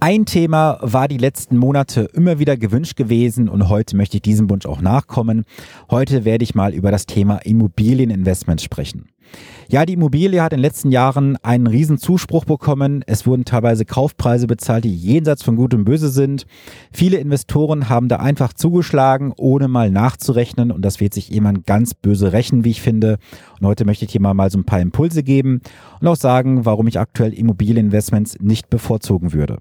Ein Thema war die letzten Monate immer wieder gewünscht gewesen und heute möchte ich diesem Wunsch auch nachkommen. Heute werde ich mal über das Thema Immobilieninvestment sprechen. Ja, die Immobilie hat in den letzten Jahren einen riesen Zuspruch bekommen. Es wurden teilweise Kaufpreise bezahlt, die jenseits von Gut und Böse sind. Viele Investoren haben da einfach zugeschlagen, ohne mal nachzurechnen und das wird sich jemand ganz böse rächen, wie ich finde. Und heute möchte ich mal, mal so ein paar Impulse geben und auch sagen, warum ich aktuell Immobilieninvestments nicht bevorzugen würde.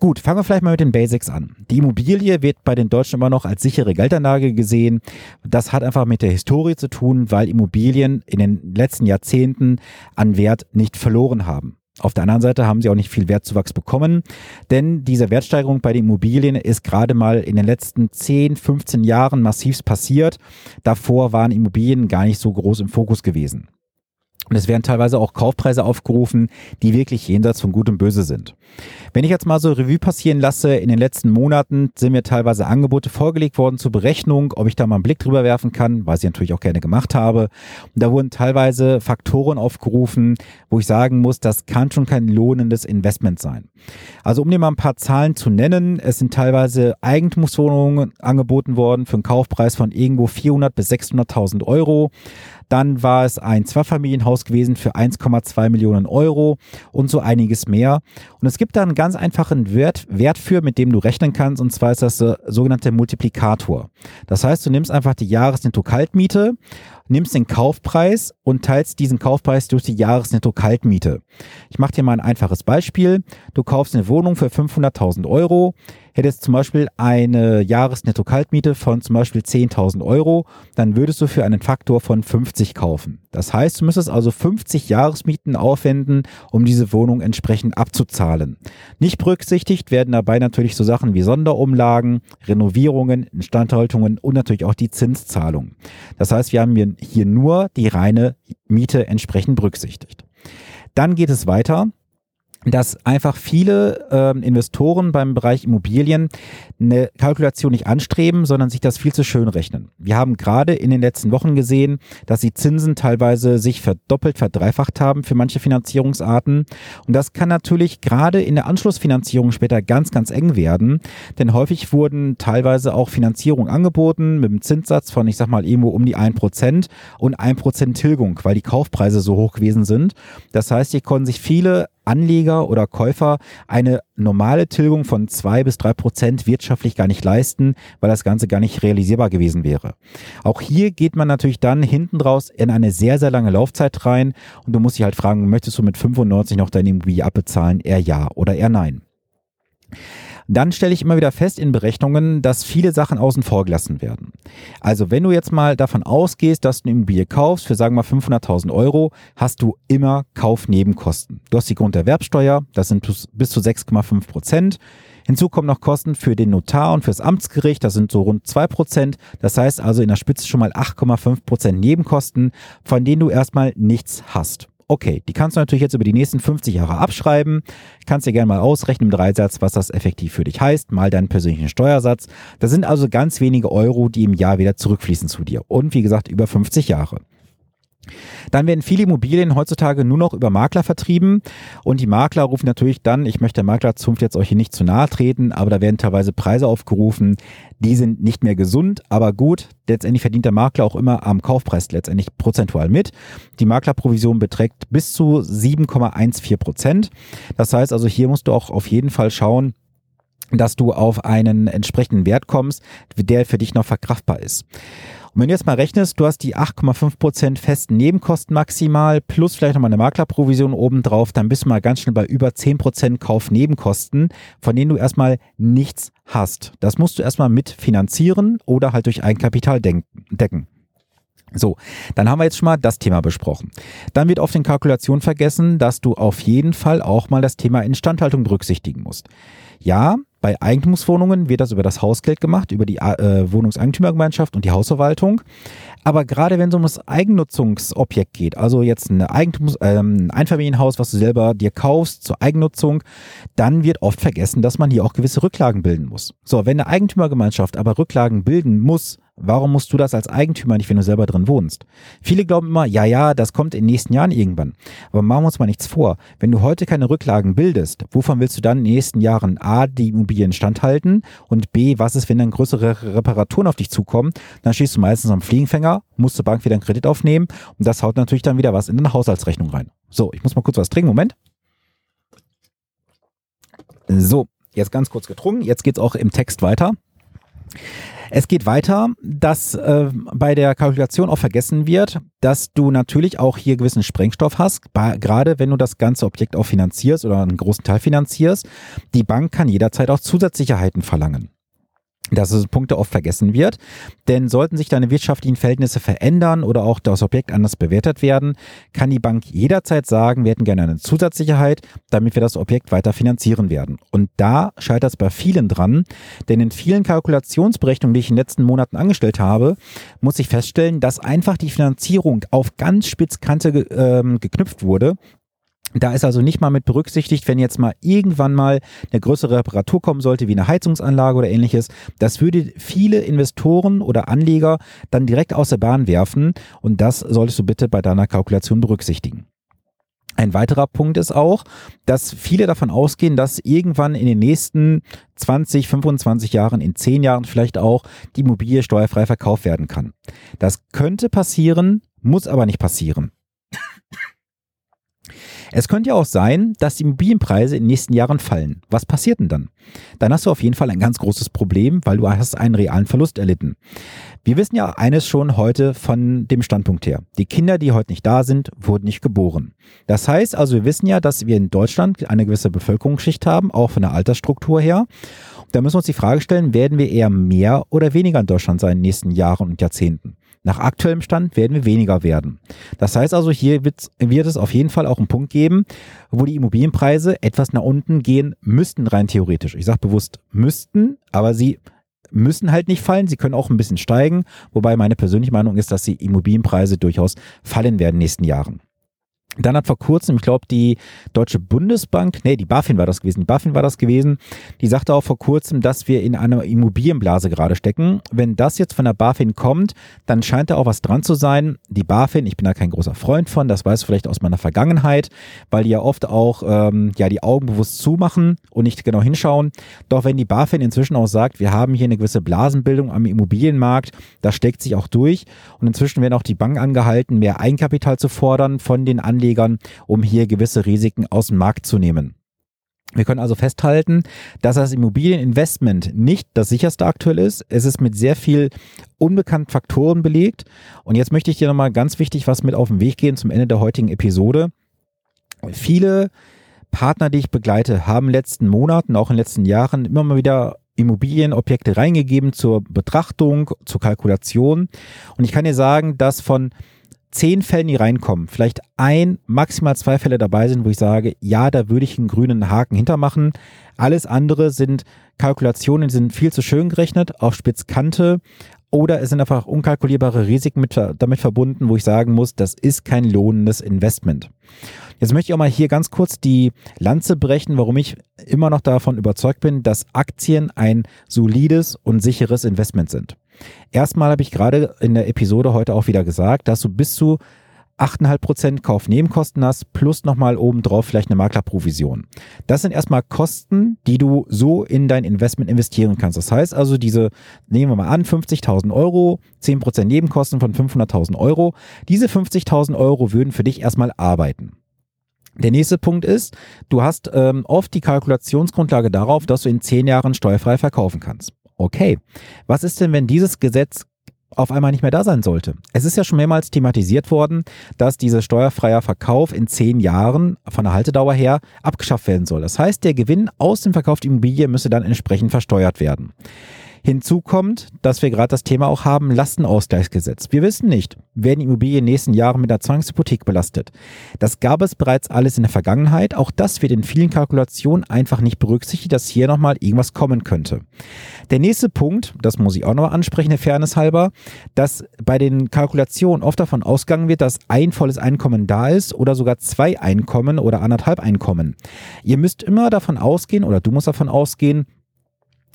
Gut, fangen wir vielleicht mal mit den Basics an. Die Immobilie wird bei den Deutschen immer noch als sichere Geldanlage gesehen. Das hat einfach mit der Historie zu tun, weil Immobilien in den letzten Jahrzehnten an Wert nicht verloren haben. Auf der anderen Seite haben sie auch nicht viel Wertzuwachs bekommen, denn diese Wertsteigerung bei den Immobilien ist gerade mal in den letzten 10, 15 Jahren massiv passiert. Davor waren Immobilien gar nicht so groß im Fokus gewesen. Und es werden teilweise auch Kaufpreise aufgerufen, die wirklich jenseits von Gut und Böse sind. Wenn ich jetzt mal so Revue passieren lasse, in den letzten Monaten sind mir teilweise Angebote vorgelegt worden zur Berechnung, ob ich da mal einen Blick drüber werfen kann, was ich natürlich auch gerne gemacht habe. Und da wurden teilweise Faktoren aufgerufen, wo ich sagen muss, das kann schon kein lohnendes Investment sein. Also um dir mal ein paar Zahlen zu nennen, es sind teilweise Eigentumswohnungen angeboten worden für einen Kaufpreis von irgendwo 400 bis 600.000 Euro. Dann war es ein Zweifamilienhaus gewesen für 1,2 Millionen Euro und so einiges mehr. Und es gibt da einen ganz einfachen Wert, Wert für, mit dem du rechnen kannst, und zwar ist das der sogenannte Multiplikator. Das heißt, du nimmst einfach die Jahresnetto-Kaltmiete nimmst den Kaufpreis und teilst diesen Kaufpreis durch die Jahresnetto-Kaltmiete. Ich mache dir mal ein einfaches Beispiel. Du kaufst eine Wohnung für 500.000 Euro hättest zum Beispiel eine Jahresnetto-Kaltmiete von zum Beispiel 10.000 Euro, dann würdest du für einen Faktor von 50 kaufen. Das heißt, du müsstest also 50 Jahresmieten aufwenden, um diese Wohnung entsprechend abzuzahlen. Nicht berücksichtigt werden dabei natürlich so Sachen wie Sonderumlagen, Renovierungen, Instandhaltungen und natürlich auch die Zinszahlung. Das heißt, wir haben hier nur die reine Miete entsprechend berücksichtigt. Dann geht es weiter dass einfach viele äh, Investoren beim Bereich Immobilien eine Kalkulation nicht anstreben, sondern sich das viel zu schön rechnen. Wir haben gerade in den letzten Wochen gesehen, dass die Zinsen teilweise sich verdoppelt, verdreifacht haben für manche Finanzierungsarten. Und das kann natürlich gerade in der Anschlussfinanzierung später ganz, ganz eng werden, denn häufig wurden teilweise auch Finanzierungen angeboten mit einem Zinssatz von, ich sag mal, irgendwo um die ein Prozent und ein Prozent Tilgung, weil die Kaufpreise so hoch gewesen sind. Das heißt, hier konnten sich viele Anleger oder Käufer eine normale Tilgung von zwei bis drei Prozent wirtschaftlich gar nicht leisten, weil das Ganze gar nicht realisierbar gewesen wäre. Auch hier geht man natürlich dann hinten draus in eine sehr, sehr lange Laufzeit rein und du musst dich halt fragen, möchtest du mit 95 noch deine Immobilie abbezahlen? Eher ja oder eher nein. Dann stelle ich immer wieder fest in Berechnungen, dass viele Sachen außen vor gelassen werden. Also wenn du jetzt mal davon ausgehst, dass du eine Immobilie kaufst für sagen wir mal 500.000 Euro, hast du immer Kaufnebenkosten. Du hast die Grunderwerbsteuer, das sind bis zu 6,5 Prozent. Hinzu kommen noch Kosten für den Notar und fürs Amtsgericht, das sind so rund 2 Prozent. Das heißt also in der Spitze schon mal 8,5 Prozent Nebenkosten, von denen du erstmal nichts hast. Okay, die kannst du natürlich jetzt über die nächsten 50 Jahre abschreiben. Kannst dir gerne mal ausrechnen im Dreisatz, was das effektiv für dich heißt, mal deinen persönlichen Steuersatz. Das sind also ganz wenige Euro, die im Jahr wieder zurückfließen zu dir. Und wie gesagt, über 50 Jahre. Dann werden viele Immobilien heutzutage nur noch über Makler vertrieben und die Makler rufen natürlich dann, ich möchte der Maklerzunft jetzt euch hier nicht zu nahe treten, aber da werden teilweise Preise aufgerufen, die sind nicht mehr gesund, aber gut, letztendlich verdient der Makler auch immer am Kaufpreis letztendlich prozentual mit. Die Maklerprovision beträgt bis zu 7,14 Prozent. Das heißt also, hier musst du auch auf jeden Fall schauen, dass du auf einen entsprechenden Wert kommst, der für dich noch verkraftbar ist. Und wenn du jetzt mal rechnest, du hast die 8,5% festen Nebenkosten maximal plus vielleicht nochmal eine Maklerprovision obendrauf, dann bist du mal ganz schnell bei über 10% Kaufnebenkosten, von denen du erstmal nichts hast. Das musst du erstmal mitfinanzieren oder halt durch Eigenkapital decken. So, dann haben wir jetzt schon mal das Thema besprochen. Dann wird auf den Kalkulationen vergessen, dass du auf jeden Fall auch mal das Thema Instandhaltung berücksichtigen musst. Ja, Bei Eigentumswohnungen wird das über das Hausgeld gemacht, über die äh, Wohnungseigentümergemeinschaft und die Hausverwaltung. Aber gerade wenn es um das Eigennutzungsobjekt geht, also jetzt ein Eigentums, ähm, ein Einfamilienhaus, was du selber dir kaufst zur Eigennutzung, dann wird oft vergessen, dass man hier auch gewisse Rücklagen bilden muss. So, wenn eine Eigentümergemeinschaft aber Rücklagen bilden muss, Warum musst du das als Eigentümer nicht, wenn du selber drin wohnst? Viele glauben immer, ja, ja, das kommt in den nächsten Jahren irgendwann. Aber machen wir uns mal nichts vor. Wenn du heute keine Rücklagen bildest, wovon willst du dann in den nächsten Jahren A, die Immobilien standhalten und B, was ist, wenn dann größere Reparaturen auf dich zukommen? Dann stehst du meistens am Fliegenfänger, musst zur Bank wieder einen Kredit aufnehmen und das haut natürlich dann wieder was in deine Haushaltsrechnung rein. So, ich muss mal kurz was trinken. Moment. So, jetzt ganz kurz getrunken. Jetzt geht's auch im Text weiter. Es geht weiter, dass äh, bei der Kalkulation auch vergessen wird, dass du natürlich auch hier gewissen Sprengstoff hast, gerade wenn du das ganze Objekt auch finanzierst oder einen großen Teil finanzierst. Die Bank kann jederzeit auch Zusatzsicherheiten verlangen dass es Punkte oft vergessen wird. Denn sollten sich deine wirtschaftlichen Verhältnisse verändern oder auch das Objekt anders bewertet werden, kann die Bank jederzeit sagen, wir hätten gerne eine Zusatzsicherheit, damit wir das Objekt weiter finanzieren werden. Und da scheitert es bei vielen dran, denn in vielen Kalkulationsberechnungen, die ich in den letzten Monaten angestellt habe, muss ich feststellen, dass einfach die Finanzierung auf ganz Spitzkante ge ähm, geknüpft wurde da ist also nicht mal mit berücksichtigt, wenn jetzt mal irgendwann mal eine größere Reparatur kommen sollte, wie eine Heizungsanlage oder ähnliches. Das würde viele Investoren oder Anleger dann direkt aus der Bahn werfen und das solltest du bitte bei deiner Kalkulation berücksichtigen. Ein weiterer Punkt ist auch, dass viele davon ausgehen, dass irgendwann in den nächsten 20, 25 Jahren, in 10 Jahren vielleicht auch die Immobilie steuerfrei verkauft werden kann. Das könnte passieren, muss aber nicht passieren. Es könnte ja auch sein, dass die Immobilienpreise in den nächsten Jahren fallen. Was passiert denn dann? Dann hast du auf jeden Fall ein ganz großes Problem, weil du hast einen realen Verlust erlitten. Wir wissen ja eines schon heute von dem Standpunkt her. Die Kinder, die heute nicht da sind, wurden nicht geboren. Das heißt also, wir wissen ja, dass wir in Deutschland eine gewisse Bevölkerungsschicht haben, auch von der Altersstruktur her. Da müssen wir uns die Frage stellen, werden wir eher mehr oder weniger in Deutschland sein in den nächsten Jahren und Jahrzehnten? Nach aktuellem Stand werden wir weniger werden. Das heißt also, hier wird, es auf jeden Fall auch einen Punkt geben, wo die Immobilienpreise etwas nach unten gehen müssten, rein theoretisch. Ich sage bewusst müssten, aber sie müssen halt nicht fallen. Sie können auch ein bisschen steigen. Wobei meine persönliche Meinung ist, dass die Immobilienpreise durchaus fallen werden in den nächsten Jahren. Dann hat vor kurzem, ich glaube, die Deutsche Bundesbank, nee, die BaFin war das gewesen, die BaFin war das gewesen, die sagte auch vor kurzem, dass wir in einer Immobilienblase gerade stecken. Wenn das jetzt von der BaFin kommt, dann scheint da auch was dran zu sein. Die BaFin, ich bin da kein großer Freund von, das weiß ich vielleicht aus meiner Vergangenheit, weil die ja oft auch ähm, ja die Augen bewusst zumachen und nicht genau hinschauen. Doch wenn die BaFin inzwischen auch sagt, wir haben hier eine gewisse Blasenbildung am Immobilienmarkt, das steckt sich auch durch und inzwischen werden auch die Banken angehalten, mehr Eigenkapital zu fordern von den Anlegern Anlegern, um hier gewisse Risiken aus dem Markt zu nehmen. Wir können also festhalten, dass das Immobilieninvestment nicht das sicherste aktuell ist. Es ist mit sehr viel unbekannten Faktoren belegt. Und jetzt möchte ich dir nochmal ganz wichtig was mit auf den Weg gehen zum Ende der heutigen Episode. Viele Partner, die ich begleite, haben in den letzten Monaten, auch in den letzten Jahren immer mal wieder Immobilienobjekte reingegeben zur Betrachtung, zur Kalkulation. Und ich kann dir sagen, dass von zehn Fällen, die reinkommen, vielleicht ein, maximal zwei Fälle dabei sind, wo ich sage, ja, da würde ich einen grünen Haken hintermachen. Alles andere sind Kalkulationen, die sind viel zu schön gerechnet, auf Spitzkante oder es sind einfach unkalkulierbare Risiken mit, damit verbunden, wo ich sagen muss, das ist kein lohnendes Investment. Jetzt möchte ich auch mal hier ganz kurz die Lanze brechen, warum ich immer noch davon überzeugt bin, dass Aktien ein solides und sicheres Investment sind. Erstmal habe ich gerade in der Episode heute auch wieder gesagt, dass du bis zu 8,5% Kaufnebenkosten plus nochmal obendrauf vielleicht eine Maklerprovision. Das sind erstmal Kosten, die du so in dein Investment investieren kannst. Das heißt also, diese, nehmen wir mal an, 50.000 Euro, 10% Nebenkosten von 500.000 Euro. Diese 50.000 Euro würden für dich erstmal arbeiten. Der nächste Punkt ist, du hast ähm, oft die Kalkulationsgrundlage darauf, dass du in 10 Jahren steuerfrei verkaufen kannst. Okay, was ist denn, wenn dieses Gesetz auf einmal nicht mehr da sein sollte. Es ist ja schon mehrmals thematisiert worden, dass dieser steuerfreier Verkauf in zehn Jahren von der Haltedauer her abgeschafft werden soll. Das heißt, der Gewinn aus dem Verkauf der Immobilie müsste dann entsprechend versteuert werden. Hinzu kommt, dass wir gerade das Thema auch haben, Lastenausgleichsgesetz. Wir wissen nicht, werden Immobilien in den nächsten Jahren mit der Zwangshypothek belastet. Das gab es bereits alles in der Vergangenheit. Auch das wird in vielen Kalkulationen einfach nicht berücksichtigt, dass hier nochmal irgendwas kommen könnte. Der nächste Punkt, das muss ich auch noch ansprechen, der Fairness halber, dass bei den Kalkulationen oft davon ausgegangen wird, dass ein volles Einkommen da ist oder sogar zwei Einkommen oder anderthalb Einkommen. Ihr müsst immer davon ausgehen oder du musst davon ausgehen,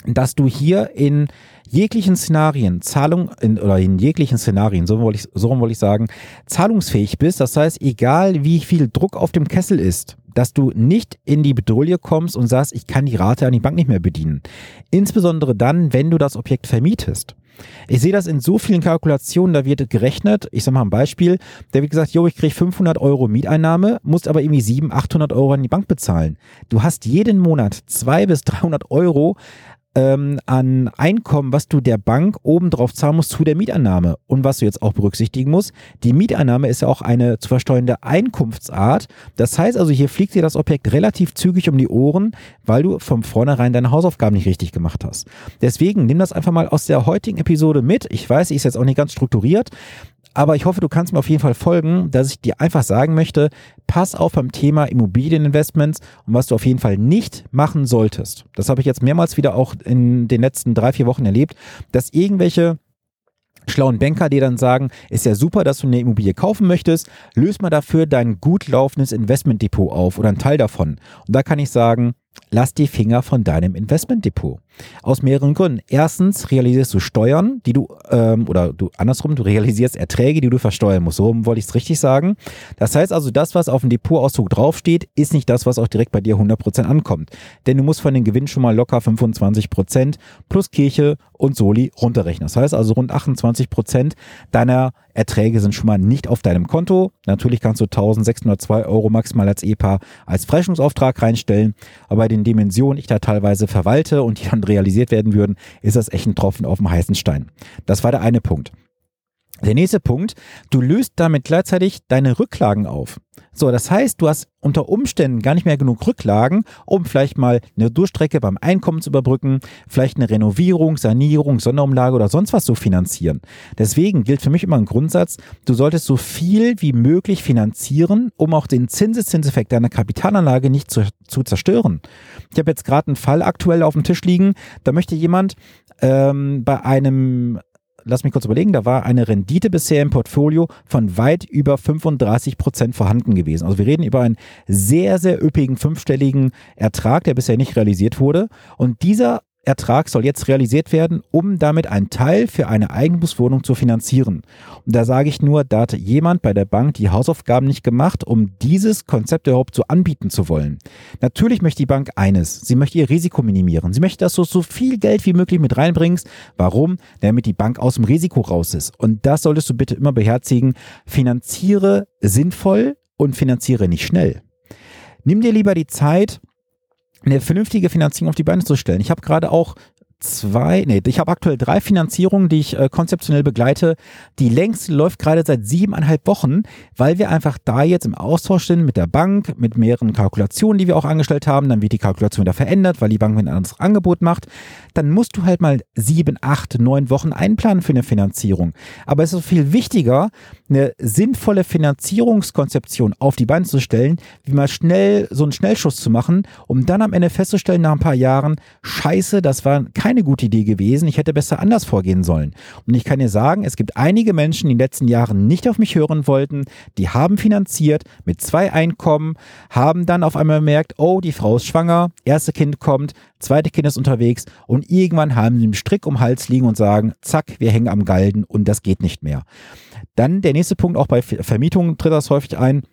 dass du hier in jeglichen Szenarien Zahlung in, oder in jeglichen Szenarien, so wollte ich, so wollte ich sagen, zahlungsfähig bist. Das heißt, egal wie viel Druck auf dem Kessel ist, dass du nicht in die Bedrohung kommst und sagst, ich kann die Rate an die Bank nicht mehr bedienen. Insbesondere dann, wenn du das Objekt vermietest. Ich sehe das in so vielen Kalkulationen, da wird gerechnet, ich sage mal ein Beispiel, da wird gesagt, jo, ich kriege 500 Euro Mieteinnahme, musst aber irgendwie 700, 800 Euro an die Bank bezahlen. Du hast jeden Monat 200 bis 300 Euro ähm, an Einkommen, was du der Bank obendrauf zahlen musst zu der Mietannahme. Und was du jetzt auch berücksichtigen musst, die Mietannahme ist ja auch eine zu versteuernde Einkunftsart. Das heißt also, hier fliegt dir das Objekt relativ zügig um die Ohren, weil du von vornherein deine Hausaufgaben nicht richtig gemacht hast. Deswegen nimm das einfach mal aus der heutigen Episode mit. Ich weiß, sie ist jetzt auch nicht ganz strukturiert, aber ich hoffe, du kannst mir auf jeden Fall folgen, dass ich dir einfach sagen möchte, pass auf beim Thema Immobilieninvestments und was du auf jeden Fall nicht machen solltest. Das habe ich jetzt mehrmals wieder auch in den letzten drei, vier Wochen erlebt, dass irgendwelche schlauen Banker dir dann sagen, ist ja super, dass du eine Immobilie kaufen möchtest, löse mal dafür dein gut laufendes Investmentdepot auf oder einen Teil davon. Und da kann ich sagen, lass die Finger von deinem Investmentdepot. Aus mehreren Gründen. Erstens realisierst du Steuern, die du, ähm, oder du andersrum, du realisierst Erträge, die du versteuern musst. So wollte ich es richtig sagen. Das heißt also, das, was auf dem Depotauszug draufsteht, ist nicht das, was auch direkt bei dir 100% ankommt. Denn du musst von den Gewinn schon mal locker 25% plus Kirche und Soli runterrechnen. Das heißt also, rund 28% deiner Erträge sind schon mal nicht auf deinem Konto. Natürlich kannst du 1602 Euro maximal als EPA als Freistellungsauftrag reinstellen. Aber bei den Dimensionen, ich da teilweise verwalte und die dann realisiert werden würden, ist das echt ein Tropfen auf dem heißen Stein. Das war der eine Punkt. Der nächste Punkt, du löst damit gleichzeitig deine Rücklagen auf. So, das heißt, du hast unter Umständen gar nicht mehr genug Rücklagen, um vielleicht mal eine Durchstrecke beim Einkommen zu überbrücken, vielleicht eine Renovierung, Sanierung, Sonderumlage oder sonst was zu finanzieren. Deswegen gilt für mich immer ein Grundsatz, du solltest so viel wie möglich finanzieren, um auch den Zinseszinseffekt deiner Kapitalanlage nicht zu, zu zerstören. Ich habe jetzt gerade einen Fall aktuell auf dem Tisch liegen, da möchte jemand ähm, bei einem lass mich kurz überlegen, da war eine Rendite bisher im Portfolio von weit über 35 Prozent vorhanden gewesen. Also wir reden über einen sehr, sehr üppigen fünfstelligen Ertrag, der bisher nicht realisiert wurde. Und dieser Ertrag soll jetzt realisiert werden, um damit einen Teil für eine Eigentumswohnung zu finanzieren. Und da sage ich nur, da hat jemand bei der Bank die Hausaufgaben nicht gemacht, um dieses Konzept überhaupt so anbieten zu wollen. Natürlich möchte die Bank eines, sie möchte ihr Risiko minimieren. Sie möchte, dass du so viel Geld wie möglich mit reinbringst. Warum? Damit die Bank aus dem Risiko raus ist. Und das solltest du bitte immer beherzigen. Finanziere sinnvoll und finanziere nicht schnell. Nimm dir lieber die Zeit, eine vernünftige Finanzierung auf die Beine zu stellen. Ich habe gerade auch zwei, nee, ich habe aktuell drei Finanzierungen, die ich äh, konzeptionell begleite. Die längste läuft gerade seit siebeneinhalb Wochen, weil wir einfach da jetzt im Austausch sind mit der Bank, mit mehreren Kalkulationen, die wir auch angestellt haben. Dann wird die Kalkulation wieder verändert, weil die Bank ein anderes Angebot macht. Dann musst du halt mal sieben, acht, neun Wochen einplanen für eine Finanzierung. Aber es ist viel wichtiger, eine sinnvolle Finanzierungskonzeption auf die Beine zu stellen, wie mal schnell so einen Schnellschuss zu machen, um dann am Ende festzustellen, nach ein paar Jahren, scheiße, das war keine gute Idee gewesen, ich hätte besser anders vorgehen sollen. Und ich kann dir sagen, es gibt einige Menschen, die in den letzten Jahren nicht auf mich hören wollten, die haben finanziert mit zwei Einkommen, haben dann auf einmal bemerkt, oh, die Frau ist schwanger, erste Kind kommt, zweite Kind ist unterwegs und irgendwann haben sie einen Strick um den Hals liegen und sagen, zack, wir hängen am Galgen und das geht nicht mehr. Dann der nächste Punkt, auch bei Vermietungen tritt das häufig ein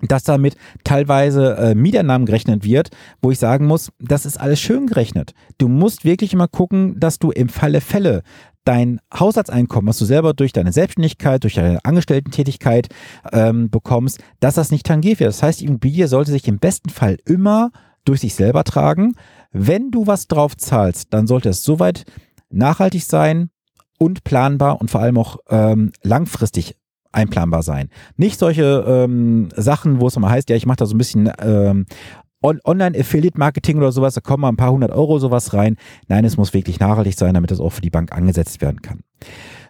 dass damit teilweise äh, Mieteinnahmen gerechnet wird, wo ich sagen muss, das ist alles schön gerechnet. Du musst wirklich immer gucken, dass du im Falle Fälle dein Haushaltseinkommen, was du selber durch deine Selbstständigkeit, durch deine Angestellten-Tätigkeit ähm, bekommst, dass das nicht tangiert wird. Das heißt, die Immobilie sollte sich im besten Fall immer durch sich selber tragen. Wenn du was drauf zahlst, dann sollte es soweit nachhaltig sein, und planbar und vor allem auch ähm, langfristig einplanbar sein. Nicht solche ähm, Sachen, wo es immer heißt, ja, ich mache da so ein bisschen ähm, Online-Affiliate-Marketing oder sowas, da kommen mal ein paar hundert Euro sowas rein. Nein, es muss wirklich nachhaltig sein, damit das auch für die Bank angesetzt werden kann.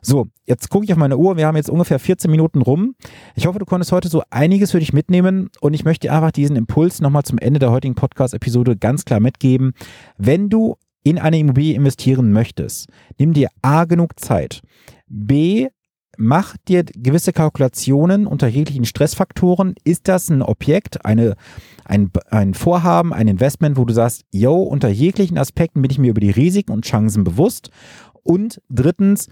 So, jetzt gucke ich auf meine Uhr. Wir haben jetzt ungefähr 14 Minuten rum. Ich hoffe, du konntest heute so einiges für dich mitnehmen und ich möchte einfach diesen Impuls nochmal zum Ende der heutigen Podcast-Episode ganz klar mitgeben. Wenn du in eine Immobilie investieren möchtest, nimm dir A genug Zeit. B mach dir gewisse Kalkulationen unter jeglichen Stressfaktoren. Ist das ein Objekt, eine, ein, ein Vorhaben, ein Investment, wo du sagst, yo, unter jeglichen Aspekten bin ich mir über die Risiken und Chancen bewusst. Und drittens,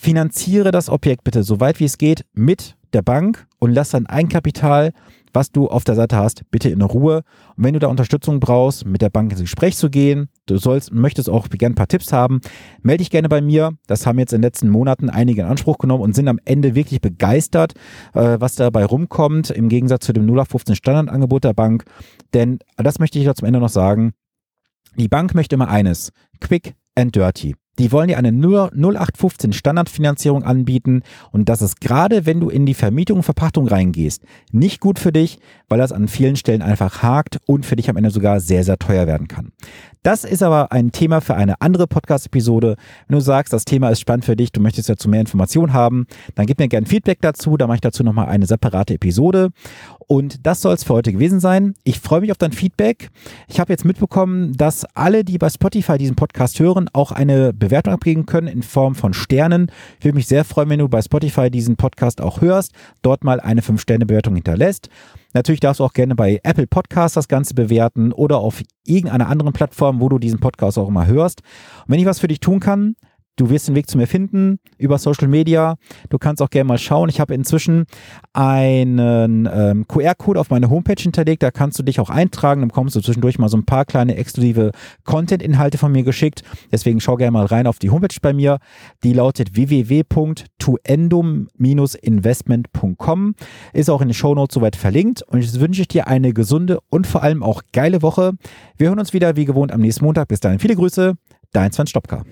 finanziere das Objekt bitte so weit wie es geht mit der Bank und lass dein Eigenkapital was du auf der Seite hast, bitte in Ruhe. Und wenn du da Unterstützung brauchst, mit der Bank ins Gespräch zu gehen, du sollst, möchtest auch gerne ein paar Tipps haben, melde dich gerne bei mir. Das haben jetzt in den letzten Monaten einige in Anspruch genommen und sind am Ende wirklich begeistert, äh, was dabei rumkommt, im Gegensatz zu dem 0815 Standardangebot der Bank. Denn das möchte ich da zum Ende noch sagen. Die Bank möchte immer eines. Quick and dirty. Die wollen dir eine 0815 Standardfinanzierung anbieten und das ist gerade, wenn du in die Vermietung und Verpachtung reingehst, nicht gut für dich, weil das an vielen Stellen einfach hakt und für dich am Ende sogar sehr, sehr teuer werden kann. Das ist aber ein Thema für eine andere Podcast-Episode. Wenn du sagst, das Thema ist spannend für dich, du möchtest dazu mehr Informationen haben, dann gib mir gerne Feedback dazu. Da mache ich dazu nochmal eine separate Episode. Und das soll es für heute gewesen sein. Ich freue mich auf dein Feedback. Ich habe jetzt mitbekommen, dass alle, die bei Spotify diesen Podcast hören, auch eine Bewertung abgeben können in Form von Sternen. Ich würde mich sehr freuen, wenn du bei Spotify diesen Podcast auch hörst, dort mal eine 5-Sterne-Bewertung hinterlässt. Natürlich darfst du auch gerne bei Apple Podcasts das Ganze bewerten oder auf irgendeiner anderen Plattform, wo du diesen Podcast auch immer hörst. Und wenn ich was für dich tun kann, Du wirst den Weg zu mir finden über Social Media. Du kannst auch gerne mal schauen. Ich habe inzwischen einen ähm, QR-Code auf meine Homepage hinterlegt. Da kannst du dich auch eintragen. Dann bekommst du zwischendurch mal so ein paar kleine exklusive Content-Inhalte von mir geschickt. Deswegen schau gerne mal rein auf die Homepage bei mir. Die lautet www.tuendum-investment.com. Ist auch in den Show Notes soweit verlinkt. Und jetzt wünsche ich dir eine gesunde und vor allem auch geile Woche. Wir hören uns wieder wie gewohnt am nächsten Montag. Bis dahin viele Grüße. Dein Sven Stopka.